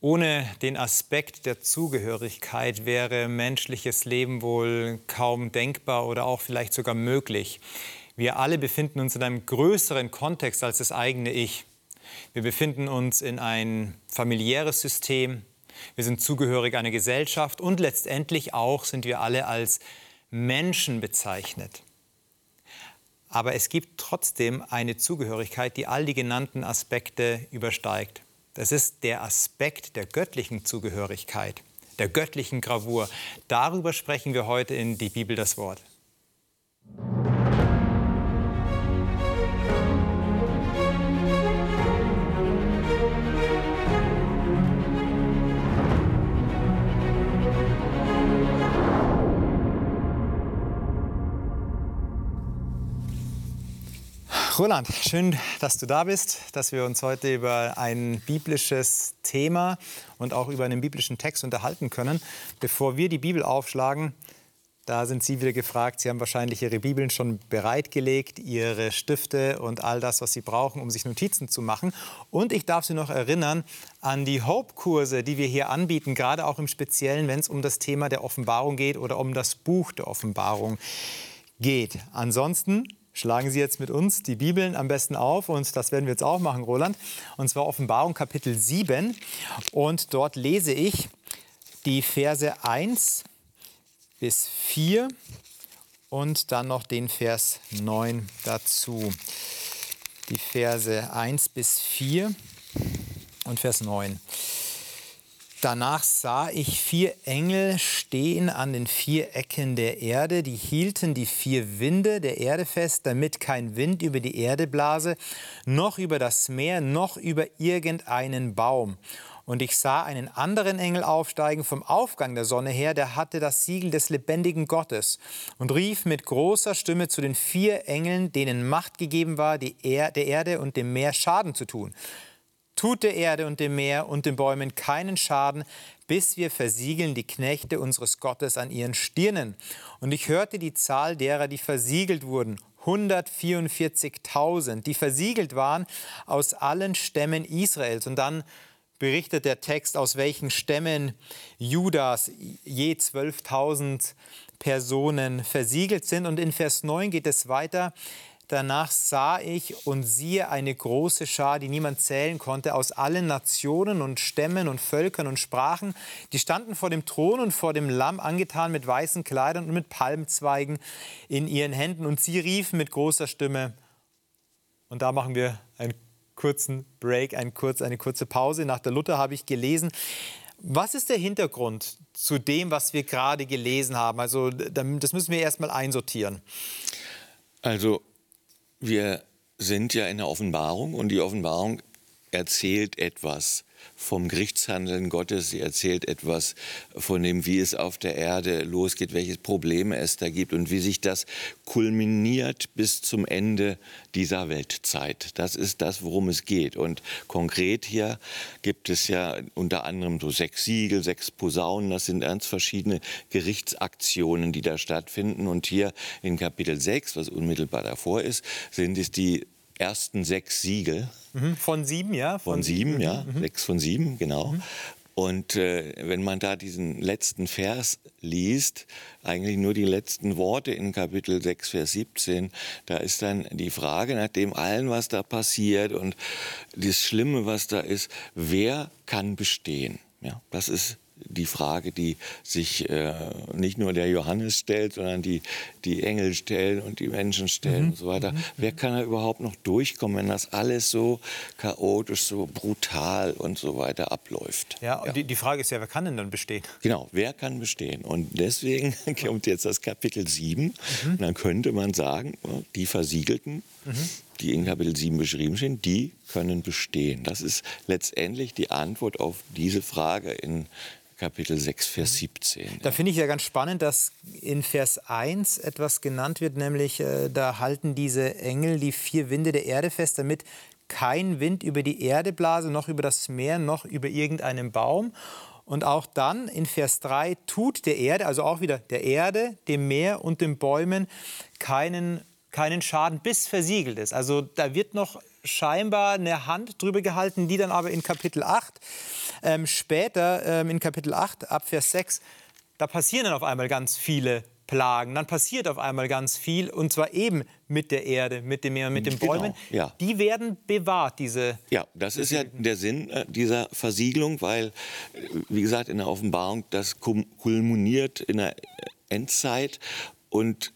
Ohne den Aspekt der Zugehörigkeit wäre menschliches Leben wohl kaum denkbar oder auch vielleicht sogar möglich. Wir alle befinden uns in einem größeren Kontext als das eigene Ich. Wir befinden uns in ein familiäres System, wir sind zugehörig einer Gesellschaft und letztendlich auch sind wir alle als Menschen bezeichnet. Aber es gibt trotzdem eine Zugehörigkeit, die all die genannten Aspekte übersteigt. Das ist der Aspekt der göttlichen Zugehörigkeit, der göttlichen Gravur. Darüber sprechen wir heute in die Bibel das Wort. Roland, schön, dass du da bist, dass wir uns heute über ein biblisches Thema und auch über einen biblischen Text unterhalten können. Bevor wir die Bibel aufschlagen, da sind Sie wieder gefragt. Sie haben wahrscheinlich Ihre Bibeln schon bereitgelegt, Ihre Stifte und all das, was Sie brauchen, um sich Notizen zu machen. Und ich darf Sie noch erinnern an die Hope-Kurse, die wir hier anbieten, gerade auch im Speziellen, wenn es um das Thema der Offenbarung geht oder um das Buch der Offenbarung geht. Ansonsten schlagen Sie jetzt mit uns die Bibeln am besten auf und das werden wir jetzt auch machen, Roland. Und zwar Offenbarung Kapitel 7 und dort lese ich die Verse 1 bis 4 und dann noch den Vers 9 dazu. Die Verse 1 bis 4 und Vers 9. Danach sah ich vier Engel stehen an den vier Ecken der Erde, die hielten die vier Winde der Erde fest, damit kein Wind über die Erde blase, noch über das Meer, noch über irgendeinen Baum. Und ich sah einen anderen Engel aufsteigen vom Aufgang der Sonne her, der hatte das Siegel des lebendigen Gottes und rief mit großer Stimme zu den vier Engeln, denen Macht gegeben war, er der Erde und dem Meer Schaden zu tun tut der Erde und dem Meer und den Bäumen keinen Schaden, bis wir versiegeln die Knechte unseres Gottes an ihren Stirnen. Und ich hörte die Zahl derer, die versiegelt wurden, 144.000, die versiegelt waren aus allen Stämmen Israels. Und dann berichtet der Text, aus welchen Stämmen Judas je 12.000 Personen versiegelt sind. Und in Vers 9 geht es weiter. Danach sah ich und siehe eine große Schar, die niemand zählen konnte, aus allen Nationen und Stämmen und Völkern und Sprachen. Die standen vor dem Thron und vor dem Lamm, angetan mit weißen Kleidern und mit Palmzweigen in ihren Händen. Und sie riefen mit großer Stimme. Und da machen wir einen kurzen Break, eine kurze, eine kurze Pause. Nach der Luther habe ich gelesen. Was ist der Hintergrund zu dem, was wir gerade gelesen haben? Also das müssen wir erstmal einsortieren. Also wir sind ja in der Offenbarung und die Offenbarung erzählt etwas vom Gerichtshandeln Gottes. Sie erzählt etwas von dem, wie es auf der Erde losgeht, welche Probleme es da gibt und wie sich das kulminiert bis zum Ende dieser Weltzeit. Das ist das, worum es geht. Und konkret hier gibt es ja unter anderem so sechs Siegel, sechs Posaunen. Das sind ganz verschiedene Gerichtsaktionen, die da stattfinden. Und hier in Kapitel 6, was unmittelbar davor ist, sind es die ersten sechs Siegel. Mhm. Von sieben, ja? Von, von sieben, sieben, ja. Mhm. Sechs von sieben, genau. Mhm. Und äh, wenn man da diesen letzten Vers liest, eigentlich nur die letzten Worte in Kapitel 6, Vers 17, da ist dann die Frage nach dem allen, was da passiert und das Schlimme, was da ist, wer kann bestehen? Ja, das ist die Frage, die sich äh, nicht nur der Johannes stellt, sondern die die Engel stellen und die Menschen stellen mhm. und so weiter. Mhm. Wer kann da überhaupt noch durchkommen, wenn das alles so chaotisch, so brutal und so weiter abläuft? Ja, ja. Die, die, Frage ist ja, wer kann denn dann bestehen? Genau, wer kann bestehen? Und deswegen kommt jetzt das Kapitel 7. Mhm. Und dann könnte man sagen, die Versiegelten, mhm. Die in Kapitel 7 beschrieben sind, die können bestehen. Das ist letztendlich die Antwort auf diese Frage in Kapitel 6, Vers 17. Mhm. Da finde ich ja ganz spannend, dass in Vers 1 etwas genannt wird, nämlich äh, da halten diese Engel die vier Winde der Erde fest, damit kein Wind über die Erde blase, noch über das Meer, noch über irgendeinen Baum. Und auch dann in Vers 3 tut der Erde, also auch wieder der Erde, dem Meer und den Bäumen keinen, keinen Schaden, bis versiegelt ist. Also da wird noch scheinbar eine Hand drüber gehalten, die dann aber in Kapitel 8 ähm, später ähm, in Kapitel 8 ab Vers 6, da passieren dann auf einmal ganz viele Plagen. Dann passiert auf einmal ganz viel und zwar eben mit der Erde, mit dem Meer, mit den Genau, Bäumen. ja. Die werden bewahrt, diese. Ja, das ist ja der Sinn äh, dieser Versiegelung, weil, äh, wie gesagt, in der Offenbarung, das kulminiert in der Endzeit und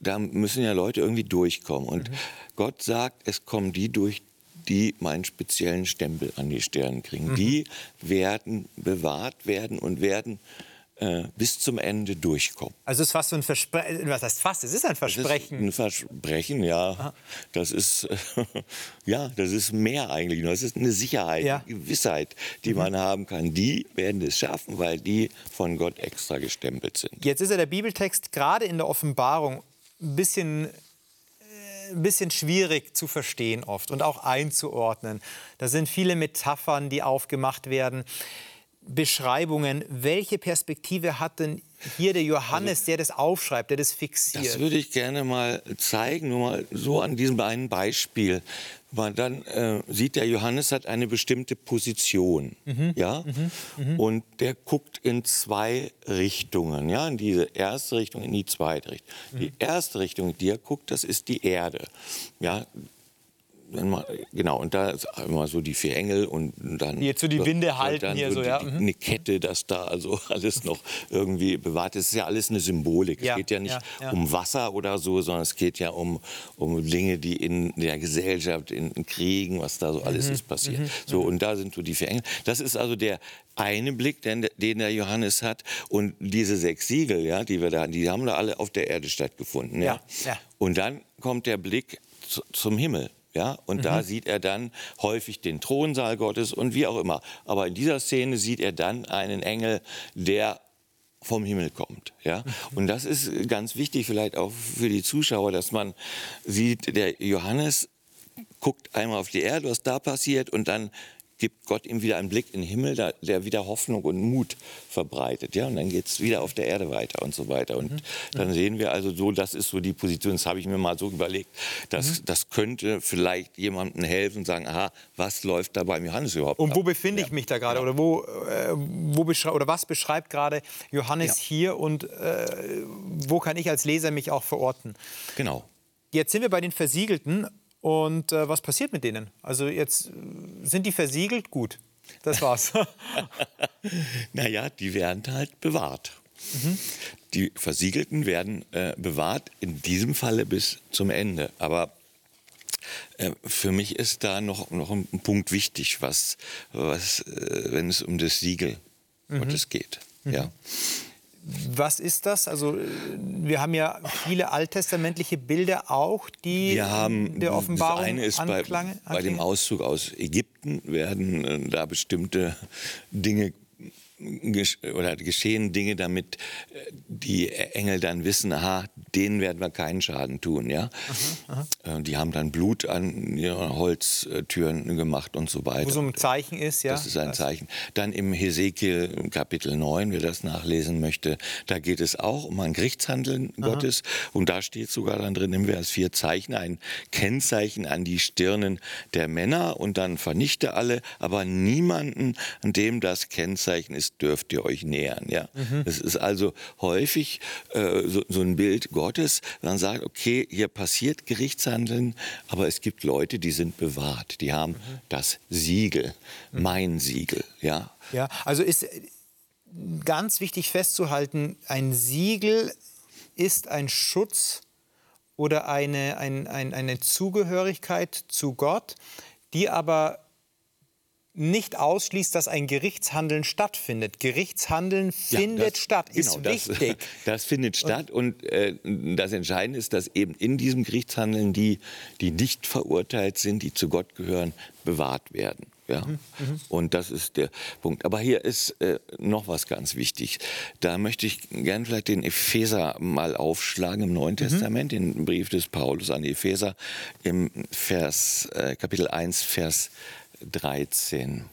da müssen ja Leute irgendwie durchkommen. Und Gott sagt, es kommen die durch, die meinen speziellen Stempel an die Stirn kriegen. Die werden bewahrt werden und werden äh, bis zum Ende durchkommen. Also es ist fast so ein Versprechen. Was heißt fast? Es ist ein Versprechen. ist ein Versprechen, ja. Das ist, ja, das ist mehr eigentlich. Das ist eine Sicherheit, Ja. eine Gewissheit, die man haben kann. Die werden es schaffen, weil die von Gott extra gestempelt sind. Jetzt ist ja der Bibeltext gerade in der Offenbarung ein bisschen, äh, ein bisschen schwierig zu verstehen oft und auch einzuordnen. Da sind viele Metaphern, die aufgemacht werden. Beschreibungen. Welche Perspektive hat denn hier der Johannes, der das aufschreibt, der das fixiert? Das würde ich gerne mal zeigen, nur mal so an diesem einen Beispiel. Weil dann äh, sieht der Johannes hat eine bestimmte Position, ja, und der guckt in zwei Richtungen, ja, in diese erste Richtung, in die zweite Richtung. Die erste Richtung, in die er guckt, das ist die Erde, ja. Genau, und da ist immer so die vier Engel und dann. Jetzt so die Winde halten hier so, ja, die, mhm. Eine Kette, das da also alles noch irgendwie bewahrt ist. Es ist ja alles eine Symbolik. Ja, Es geht ja nicht ja, ja. um Wasser oder so, sondern es geht ja um, um Dinge, die in der Gesellschaft, in, in Kriegen, was da so Mhm, alles ist passiert. So, und da sind so die vier Engel. Das ist also der eine Blick, den, den der Johannes hat. Und diese sechs Siegel, ja, die wir da hatten, die haben da alle auf der Erde stattgefunden. Ja. Ja. Und dann kommt der Blick zu, zum Himmel. Ja, und da sieht er dann häufig den Thronsaal Gottes und wie auch immer. Aber in dieser Szene sieht er dann einen Engel, der vom Himmel kommt. Ja? Und das ist ganz wichtig vielleicht auch für die Zuschauer, dass man sieht, der Johannes guckt einmal auf die Erde, was da passiert, und dann gibt Gott ihm wieder einen Blick in den Himmel, der wieder Hoffnung und Mut verbreitet. Ja? Und dann geht es wieder auf der Erde weiter und so weiter. Und dann sehen wir also so, das ist so die Position, das habe ich mir mal so überlegt, dass, das könnte vielleicht jemandem helfen und sagen, aha, was läuft da beim Johannes überhaupt Und ab? wo befinde ich mich da gerade? Oder, wo, äh, wo oder was beschreibt gerade Johannes Ja. hier und äh, wo kann ich als Leser mich auch verorten? Genau. Jetzt sind wir bei den Versiegelten und äh, was passiert mit denen? Also jetzt äh, sind die versiegelt? Gut, das war's. Naja, die werden halt bewahrt. Die Versiegelten werden äh, bewahrt, in diesem Falle bis zum Ende. Aber äh, für mich ist da noch, noch ein Punkt wichtig, was, was äh, wenn es um das Siegel Gottes geht. Ja. Was ist das? Also äh, wir haben ja viele alttestamentliche Bilder auch, die Wir haben der Offenbarung das eine ist bei, anklange- bei dem. Auszug aus Ägypten werden äh, da bestimmte Dinge gesch oder geschehen Dinge, damit äh, die Engel dann wissen, aha, denen werden wir keinen Schaden tun, ja. Äh, Die haben dann Blut an ihren Holztüren gemacht und so weiter. Wo so ein Zeichen ist, ja. Das ist ein Zeichen. Dann im Hesekiel Kapitel 9, wer das nachlesen möchte, da geht es auch um ein Gerichtshandeln Gottes. Und da steht sogar dann drin im Vers 4 Zeichen, ein Kennzeichen an die Stirnen der Männer und dann vernichte alle, aber niemanden, an dem das Kennzeichen ist, dürft ihr euch nähern. Ja? Es ist also häufig äh, so, so ein Bild Gottes, man sagt, okay, hier passiert Gerichtshandeln, aber es gibt Leute, die sind bewahrt, die haben das Siegel, mein Siegel. Ja? Ja, also ist ganz wichtig festzuhalten, ein Siegel ist ein Schutz oder eine, ein, ein, eine Zugehörigkeit zu Gott, die aber nicht ausschließt, dass ein Gerichtshandeln stattfindet. Gerichtshandeln Ja, findet das- statt, genau, ist das, wichtig. Das findet statt und äh, das Entscheidende ist, dass eben in diesem Gerichtshandeln die, die nicht verurteilt sind, die zu Gott gehören, bewahrt werden. Ja? Mhm, Und das ist der Punkt. Aber hier ist äh, noch was ganz wichtig. Da möchte ich gerne vielleicht den Epheser mal aufschlagen im Neuen Mhm. Testament, den Brief des Paulus an die Epheser im Vers, äh, Kapitel 1, Vers 13.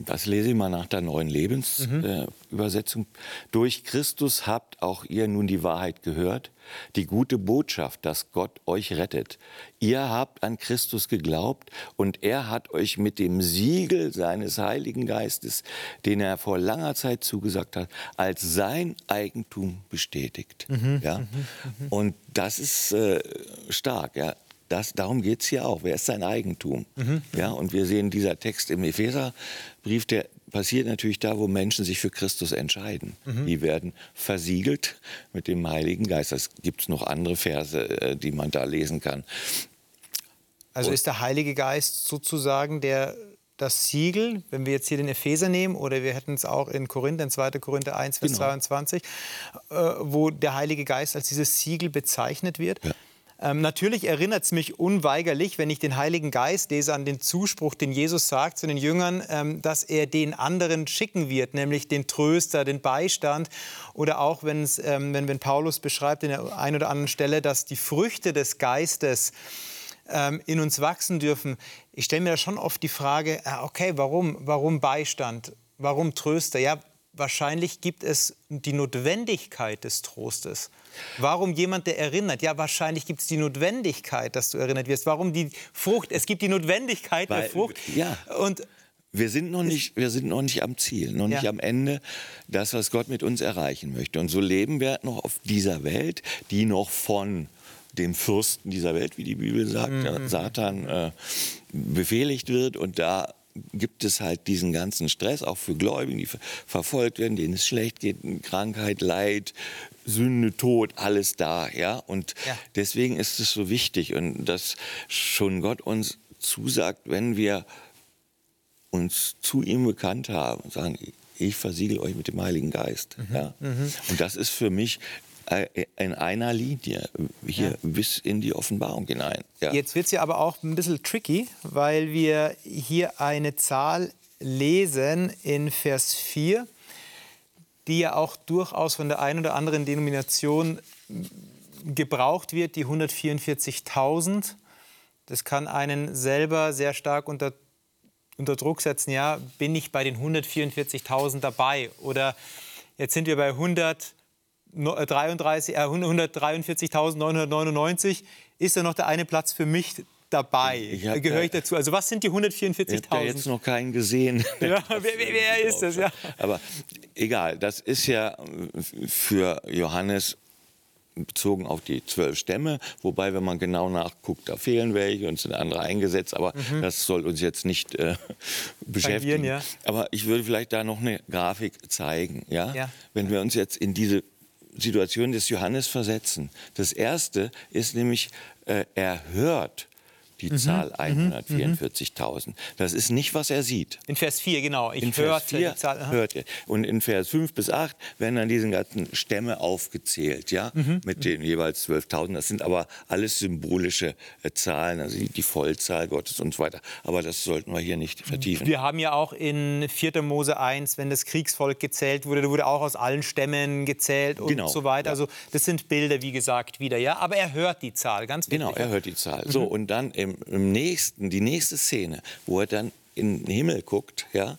Das lese ich mal nach der neuen Lebensübersetzung. Mhm. Äh, Durch Christus habt auch ihr nun die Wahrheit gehört, die gute Botschaft, dass Gott euch rettet. Ihr habt an Christus geglaubt und er hat euch mit dem Siegel seines Heiligen Geistes, den er vor langer Zeit zugesagt hat, als sein Eigentum bestätigt. Mhm. Ja? Mhm. mhm. Und das ist äh, stark. Ja? Das, darum geht es hier auch. Wer ist sein Eigentum? Mhm. Ja, und wir sehen dieser Text im Epheserbrief, der passiert natürlich da, wo Menschen sich für Christus entscheiden. Mhm. Die werden versiegelt mit dem Heiligen Geist. Es gibt noch andere Verse, äh, die man da lesen kann. Also ist der Heilige Geist sozusagen der das Siegel, wenn wir jetzt hier den Epheser nehmen, oder wir hätten es auch in Korinther, in 2. Korinther 1, Vers genau. 22, äh, wo der Heilige Geist als dieses Siegel bezeichnet wird. Ja. Ähm, natürlich erinnert es mich unweigerlich, wenn ich den Heiligen Geist lese, an den Zuspruch, den Jesus sagt zu den Jüngern, ähm, dass er den anderen schicken wird, nämlich den Tröster, den Beistand. Oder auch ähm, wenn, wenn Paulus beschreibt in der einen oder anderen Stelle, dass die Früchte des Geistes ähm, in uns wachsen dürfen. Ich stelle mir da schon oft die Frage, äh, okay, warum, warum Beistand? Warum Tröster? Ja, wahrscheinlich gibt es die Notwendigkeit des Trostes. Warum jemand, der erinnert? Ja, wahrscheinlich gibt es die Notwendigkeit, dass du erinnert wirst. Warum die Frucht? Es gibt die Notwendigkeit Weil, der Frucht. Ja. Und wir sind, noch nicht, wir sind noch nicht am Ziel, noch nicht ja. am Ende, das, was Gott mit uns erreichen möchte. Und so leben wir noch auf dieser Welt, die noch von dem Fürsten dieser Welt, wie die Bibel sagt, mhm. Satan, äh, befehligt wird. Und da gibt es halt diesen ganzen Stress, auch für Gläubigen, die verfolgt werden, denen es schlecht geht, Krankheit, Leid, Sünde, Tod, alles da. Ja? Und ja. deswegen ist es so wichtig und dass schon Gott uns zusagt, wenn wir uns zu ihm bekannt haben und sagen, ich versiegel euch mit dem Heiligen Geist. Mhm. Ja? Mhm. Und das ist für mich in einer Linie hier ja. bis in die Offenbarung hinein. Ja. Jetzt wird es ja aber auch ein bisschen tricky, weil wir hier eine Zahl lesen in Vers 4, die ja auch durchaus von der einen oder anderen Denomination gebraucht wird, die 144.000. Das kann einen selber sehr stark unter, unter Druck setzen. Ja, bin ich bei den 144.000 dabei? Oder jetzt sind wir bei 100. 143.999 äh, ist da noch der eine Platz für mich dabei? Ich Gehöre ich dazu? Also was sind die 144.000? Ich habe jetzt noch keinen gesehen. Ja, wer, wer ist das? Ja. Aber egal, das ist ja für Johannes bezogen auf die zwölf Stämme, wobei, wenn man genau nachguckt, da fehlen welche und sind andere eingesetzt, aber mhm. das soll uns jetzt nicht äh, beschäftigen. Ja. Aber ich würde vielleicht da noch eine Grafik zeigen, ja? ja? Wenn wir uns jetzt in diese Situation des Johannes versetzen. Das erste ist nämlich, äh, er hört die mhm. Zahl 144.000. Mhm. Das ist nicht, was er sieht. In Vers 4, genau. Ich in Vers 4 die Zahl, hört er. Und in Vers 5 bis 8 werden dann diese ganzen Stämme aufgezählt, ja, mhm. mit den jeweils 12.000. Das sind aber alles symbolische äh, Zahlen, also die, die, Vollzahl Gottes und so weiter. Aber das sollten wir hier nicht vertiefen. Wir haben ja auch in 4. Mose 1, wenn das Kriegsvolk gezählt wurde, da wurde auch aus allen Stämmen gezählt und genau, so weiter. Ja. Also das sind Bilder, wie gesagt, wieder, ja. Aber er hört die Zahl, ganz wichtig. Genau, er hört die Zahl. So, mhm. und dann im, im nächsten, die nächste Szene, wo er dann in den Himmel guckt, ja,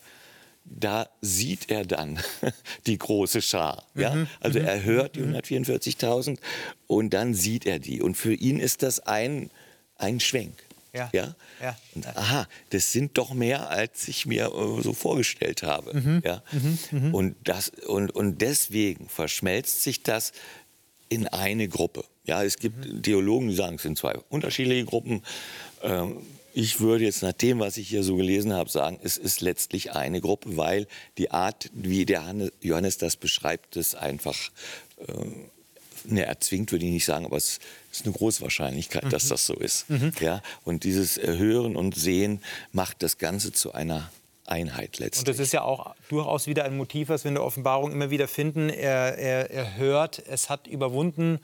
da sieht er dann die große Schar. Ja? Mhm. Also er mhm. hört die 144.000 und dann sieht er die. Und für ihn ist das ein, ein Schwenk. Ja. Ja? ja. Und, aha, das sind doch mehr, als ich mir äh, so vorgestellt habe. Mhm. Ja? Mhm. Mhm. Und, das, und, und deswegen verschmelzt sich das in eine Gruppe. Ja, es gibt mhm. Theologen, die sagen, es sind zwei unterschiedliche Gruppen. Ähm, ich würde jetzt nach dem, was ich hier so gelesen habe, sagen, es ist letztlich eine Gruppe, weil die Art, wie der Johannes das beschreibt, ist einfach, äh, ne, erzwingt würde ich nicht sagen, aber es ist eine große Wahrscheinlichkeit, mhm. dass das so ist. Mhm. Ja? Und dieses Hören und Sehen macht das Ganze zu einer Einheit letztlich. Und das ist ja auch durchaus wieder ein Motiv, was wir in der Offenbarung immer wieder finden. Er, er, er hört, es hat überwunden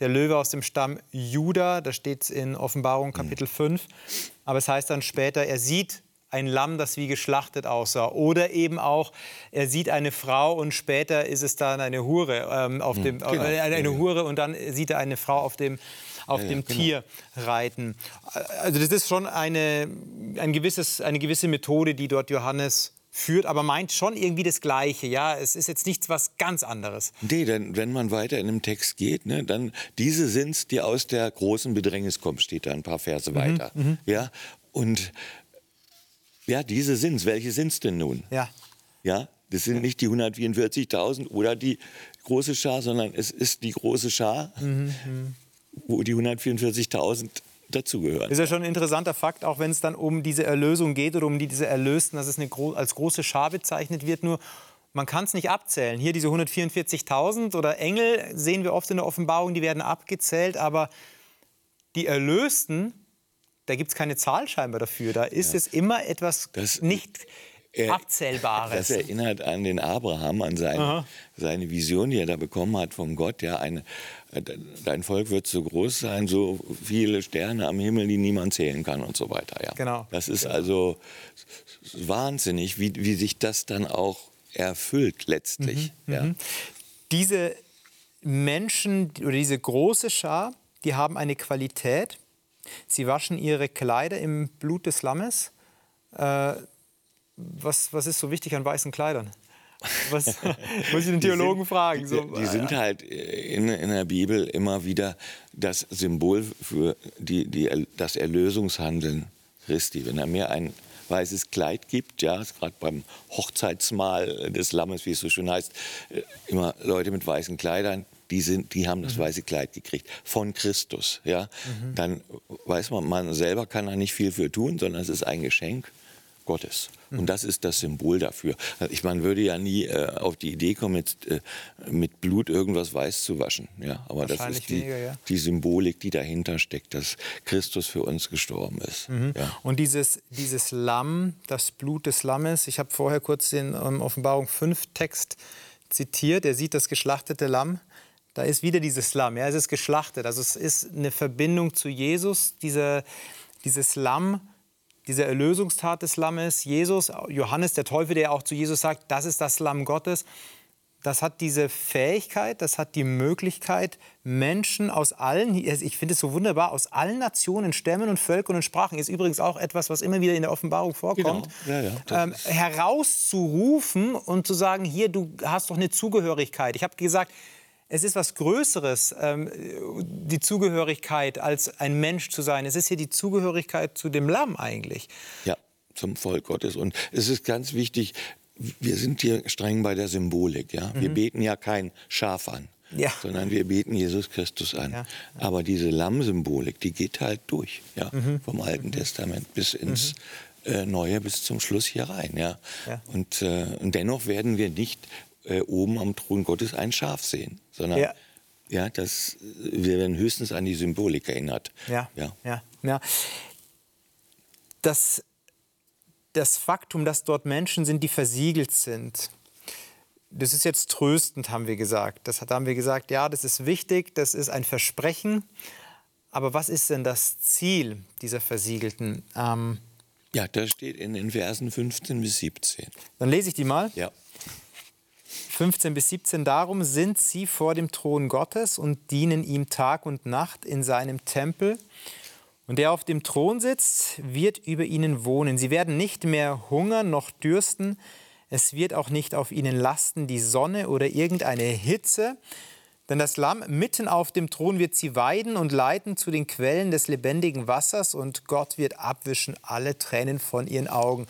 der Löwe aus dem Stamm Juda. Da steht es in Offenbarung Kapitel mhm. 5. Aber es heißt dann später, er sieht ein Lamm, das wie geschlachtet aussah. Oder eben auch, er sieht eine Frau und später ist es dann eine Hure ähm, auf mhm. dem, genau. äh, eine Hure und dann sieht er eine Frau auf dem auf ja, dem genau. Tier reiten. Also das ist schon eine, ein gewisses, eine gewisse Methode, die dort Johannes führt, aber meint schon irgendwie das Gleiche. Ja, es ist jetzt nichts was ganz anderes. Nee, denn wenn man weiter in dem Text geht, ne, dann diese sind's, die aus der großen Bedrängnis kommen, steht da ein paar Verse weiter. Ja, und ja, diese sind's. Welche sind's denn nun? Ja. Ja, das sind nicht die 144.000 oder die große Schar, sondern es ist die große Schar, wo die 144.000 dazugehören. Das ist ja schon ein interessanter Fakt, auch wenn es dann um diese Erlösung geht oder um die, diese Erlösten, dass es eine als große Schar bezeichnet wird. Nur man kann es nicht abzählen. Hier diese 144.000 oder Engel sehen wir oft in der Offenbarung, die werden abgezählt, aber die Erlösten, da gibt es keine Zahl scheinbar dafür. Da ist es immer etwas Das- nicht Er- Abzählbares. Das erinnert an den Abraham, an seine, seine Vision, die er da bekommen hat von Gott. Ja, eine, äh, dein Volk wird so groß sein, so viele Sterne am Himmel, die niemand zählen kann und so weiter. Ja. Genau. Das ist also wahnsinnig, wie, wie sich das dann auch erfüllt letztlich. Mhm, Ja. diese Menschen oder diese große Schar, die haben eine Qualität. Sie waschen ihre Kleider im Blut des Lammes. Äh, was, was ist so wichtig an weißen Kleidern? Was, muss ich den Theologen sind, fragen? So, die, die sind halt in, in der Bibel immer wieder das Symbol für die, die, das Erlösungshandeln Christi. Wenn er mir ein weißes Kleid gibt, ja, gerade beim Hochzeitsmahl des Lammes, wie es so schön heißt, äh, immer Leute mit weißen Kleidern, die, sind, die haben das weiße Kleid gekriegt von Christus. Ja. Dann weiß man, man selber kann da nicht viel für tun, sondern es ist ein Geschenk Gottes. Und das ist das Symbol dafür. Ich man würde ja nie äh, auf die Idee kommen, jetzt, äh, mit Blut irgendwas weiß zu waschen. Ja, aber das ist die, weniger, ja. die Symbolik, die dahinter steckt, dass Christus für uns gestorben ist. Ja. Und dieses, dieses Lamm, das Blut des Lammes, ich habe vorher kurz den ähm, Offenbarung 5 Text zitiert, er sieht das geschlachtete Lamm. Da ist wieder dieses Lamm, ja, es ist geschlachtet. Also es ist eine Verbindung zu Jesus, diese, dieses Lamm, diese Erlösungstat des Lammes. Jesus, Johannes der Teufel, der auch zu Jesus sagt, das ist das Lamm Gottes. Das hat diese Fähigkeit, das hat die Möglichkeit, Menschen aus allen, ich finde es so wunderbar, aus allen Nationen, Stämmen und Völkern und Sprachen, ist übrigens auch etwas, was immer wieder in der Offenbarung vorkommt, Genau. Ja, ja, ähm, herauszurufen und zu sagen, hier, du hast doch eine Zugehörigkeit. Ich habe gesagt, es ist was Größeres, ähm, die Zugehörigkeit, als ein Mensch zu sein. Es ist hier die Zugehörigkeit zu dem Lamm eigentlich. Ja, zum Volk Gottes. Und es ist ganz wichtig, wir sind hier streng bei der Symbolik. Ja? Wir beten ja kein Schaf an, Ja. sondern wir beten Jesus Christus an. Ja. Aber diese Lamm-Symbolik, die geht halt durch, ja? vom Alten Testament bis ins äh, Neue, bis zum Schluss hier rein. Ja? Ja. Und, äh, und dennoch werden wir nicht äh, oben am Thron Gottes ein Schaf sehen, sondern Ja. ja. das, wir werden höchstens an die Symbolik erinnert. Ja, Ja. ja, ja. Das, das Faktum, dass dort Menschen sind, die versiegelt sind, das ist jetzt tröstend, haben wir gesagt. Das haben wir gesagt, ja, das ist wichtig, das ist ein Versprechen. Aber was ist denn das Ziel dieser Versiegelten? Ähm, Ja, das steht in den Versen 15 bis 17. dann lese ich die mal. Ja. 15 bis 17. Darum sind sie vor dem Thron Gottes und dienen ihm Tag und Nacht in seinem Tempel. Und der auf dem Thron sitzt, wird über ihnen wohnen. Sie werden nicht mehr hungern noch dürsten. Es wird auch nicht auf ihnen lasten die Sonne oder irgendeine Hitze. Denn das Lamm mitten auf dem Thron wird sie weiden und leiten zu den Quellen des lebendigen Wassers und Gott wird abwischen alle Tränen von ihren Augen.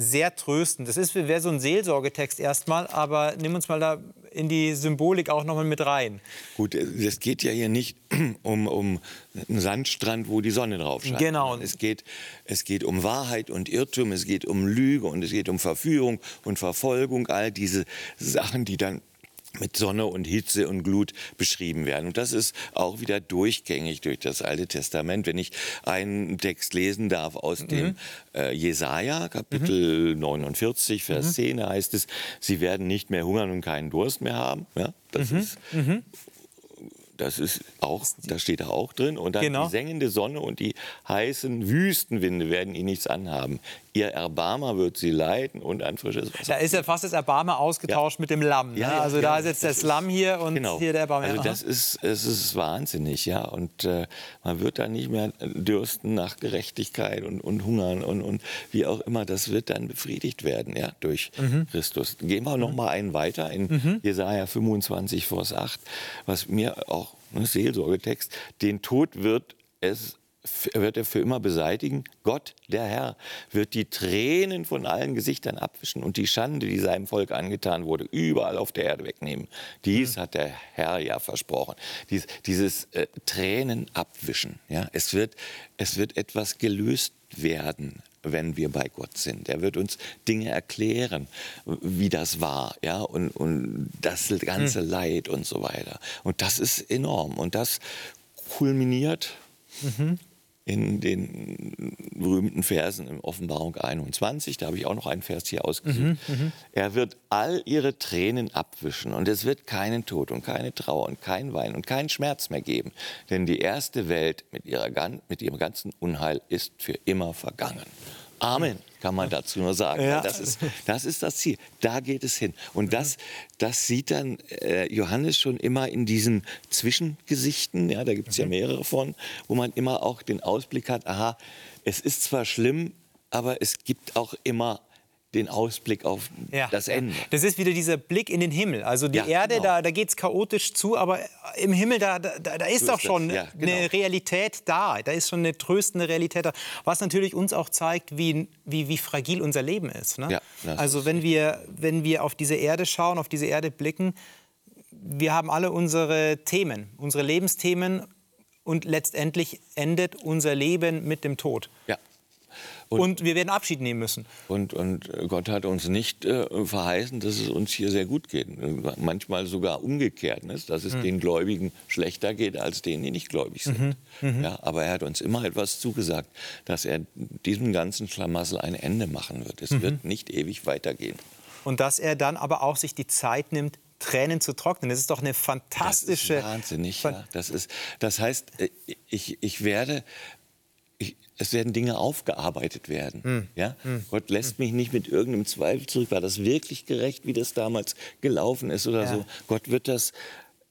Sehr tröstend. Das ist wäre so ein Seelsorgetext erstmal, aber nimm uns mal da in die Symbolik auch nochmal mit rein. Gut, es geht ja hier nicht um, um einen Sandstrand, wo die Sonne drauf scheint. Genau. Es geht, es geht um Wahrheit und Irrtum, es geht um Lüge und es geht um Verführung und Verfolgung, all diese Sachen, die dann mit Sonne und Hitze und Glut beschrieben werden. Und das ist auch wieder durchgängig durch das Alte Testament. Wenn ich einen Text lesen darf aus dem äh, Jesaja, Kapitel 49, Vers 10, da heißt es, sie werden nicht mehr hungern und keinen Durst mehr haben. Ja, das ist das ist auch, das steht da auch drin. Und dann Genau. die sengende Sonne und die heißen Wüstenwinde werden ihnen nichts anhaben. Ihr Erbarmer wird sie leiten und ein frisches Wasser. Da ist ja fast das Erbarmer ausgetauscht ja. mit dem Lamm. Ne? Ja, also da ist jetzt das Lamm hier und genau. hier der Erbarmer. Also das ist, es ist wahnsinnig, ja. Und äh, man wird dann nicht mehr dürsten nach Gerechtigkeit und, und hungern und, und wie auch immer. Das wird dann befriedigt werden, ja, durch mhm. Christus. Gehen wir noch mal einen weiter in mhm. Jesaja 25, Vers 8, was mir auch ein Seelsorgetext, den Tod wird es wird er für immer beseitigen. Gott, der Herr, wird die Tränen von allen Gesichtern abwischen und die Schande, die seinem Volk angetan wurde, überall auf der Erde wegnehmen. Dies hat der Herr ja versprochen. Dies, dieses äh, Tränen abwischen. Ja? Es, wird, es wird etwas gelöst werden wenn wir bei Gott sind. Er wird uns Dinge erklären, wie das war, ja, und, und das ganze hm. Leid und so weiter. Und das ist enorm. Und das kulminiert mhm in den berühmten Versen in Offenbarung 21, da habe ich auch noch einen Vers hier ausgesucht. Mhm, mhm, er wird all ihre Tränen abwischen und es wird keinen Tod und keine Trauer und kein Wein und keinen Schmerz mehr geben, denn die erste Welt mit, ihrer, mit ihrem ganzen Unheil ist für immer vergangen. Amen kann man dazu nur sagen. Ja. Das, ist, das ist das Ziel. Da geht es hin. Und das, das sieht dann äh, Johannes schon immer in diesen Zwischengesichten, ja, da gibt es ja mhm. mehrere von, wo man immer auch den Ausblick hat, aha, es ist zwar schlimm, aber es gibt auch immer den Ausblick auf ja. das Ende. Das ist wieder dieser Blick in den Himmel. Also die ja, Erde, genau. da, da geht es chaotisch zu, aber im Himmel, da, da, da ist so doch schon ja, genau. eine Realität da. Da ist schon eine tröstende Realität da. Was natürlich uns auch zeigt, wie, wie, wie fragil unser Leben ist. Ne? also wenn wir, wenn wir auf diese Erde schauen, auf diese Erde blicken, wir haben alle unsere Themen, unsere Lebensthemen und letztendlich endet unser Leben mit dem Tod. Ja. Und, und, wir werden Abschied nehmen müssen. Und, und Gott hat uns nicht äh, verheißen, dass es uns hier sehr gut geht. Manchmal sogar umgekehrt, ne? dass es mhm. den Gläubigen schlechter geht als denen, die nicht gläubig sind. Mhm. Mhm. Ja, aber er hat uns immer etwas zugesagt, dass er diesem ganzen Schlamassel ein Ende machen wird. Es mhm. wird nicht ewig weitergehen. Und dass er dann aber auch sich die Zeit nimmt, Tränen zu trocknen. Das ist doch eine fantastische. Das ist wahnsinnig. Ja. Das, ist, das heißt, äh, ich, ich werde es werden Dinge aufgearbeitet werden. Mhm. Ja? Mhm. Gott lässt mich nicht mit irgendeinem Zweifel zurück. War das wirklich gerecht, wie das damals gelaufen ist oder ja. so? Gott wird das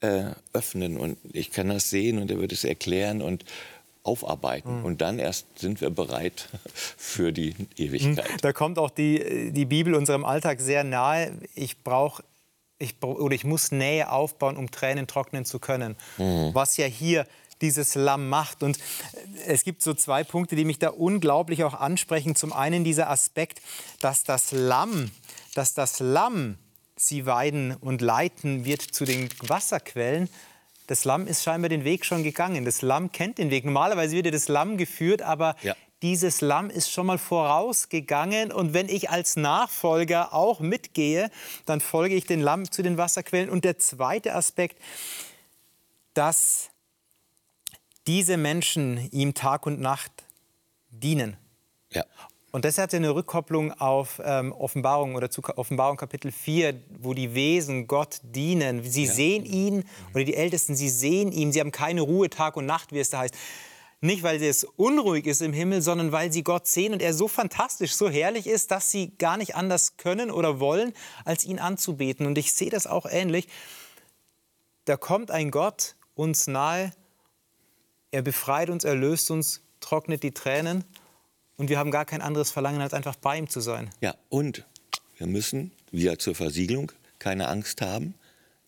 äh, öffnen und ich kann das sehen und er wird es erklären und aufarbeiten. Mhm. Und dann erst sind wir bereit für die Ewigkeit. Da kommt auch die, die Bibel unserem Alltag sehr nahe. Ich brauche ich, oder ich muss Nähe aufbauen, um Tränen trocknen zu können. Mhm. Was ja hier dieses Lamm macht. Und es gibt so zwei Punkte, die mich da unglaublich auch ansprechen. Zum einen dieser Aspekt, dass das Lamm, dass das Lamm sie weiden und leiten wird zu den Wasserquellen. Das Lamm ist scheinbar den Weg schon gegangen. Das Lamm kennt den Weg. Normalerweise wird ja das Lamm geführt, aber ja. dieses Lamm ist schon mal vorausgegangen. Und wenn ich als Nachfolger auch mitgehe, dann folge ich dem Lamm zu den Wasserquellen. Und der zweite Aspekt, dass diese Menschen ihm Tag und Nacht dienen. Ja. Und das hat ja eine Rückkopplung auf ähm, Offenbarung oder zu Offenbarung Kapitel 4, wo die Wesen Gott dienen. Sie ja. sehen ihn, oder die Ältesten, sie sehen ihn, sie haben keine Ruhe Tag und Nacht, wie es da heißt. Nicht, weil es unruhig ist im Himmel, sondern weil sie Gott sehen und er so fantastisch, so herrlich ist, dass sie gar nicht anders können oder wollen, als ihn anzubeten. Und ich sehe das auch ähnlich. Da kommt ein Gott uns nahe, er befreit uns, er löst uns, trocknet die Tränen und wir haben gar kein anderes Verlangen, als einfach bei ihm zu sein. Ja, und wir müssen wieder zur Versiegelung keine Angst haben,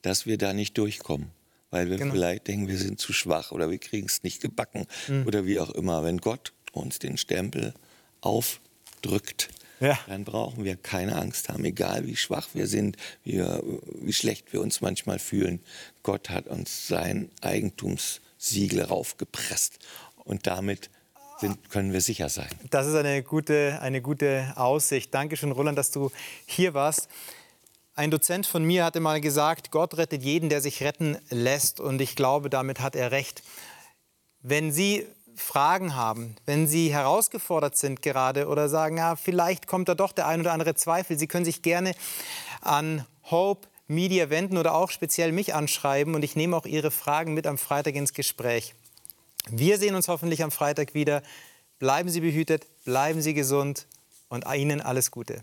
dass wir da nicht durchkommen. Weil wir genau. vielleicht denken, wir sind zu schwach oder wir kriegen es nicht gebacken mhm. oder wie auch immer. Wenn Gott uns den Stempel aufdrückt, ja. dann brauchen wir keine Angst haben, egal wie schwach wir sind, wie, wie schlecht wir uns manchmal fühlen. Gott hat uns sein Eigentums Siegel raufgepresst. Und damit sind, können wir sicher sein. Das ist eine gute, eine gute Aussicht. Dankeschön, Roland, dass du hier warst. Ein Dozent von mir hatte mal gesagt, Gott rettet jeden, der sich retten lässt. Und ich glaube, damit hat er recht. Wenn Sie Fragen haben, wenn Sie herausgefordert sind gerade oder sagen, ja, vielleicht kommt da doch der ein oder andere Zweifel, Sie können sich gerne an Hope Media wenden oder auch speziell mich anschreiben. Und ich nehme auch Ihre Fragen mit am Freitag ins Gespräch. Wir sehen uns hoffentlich am Freitag wieder. Bleiben Sie behütet, bleiben Sie gesund und Ihnen alles Gute.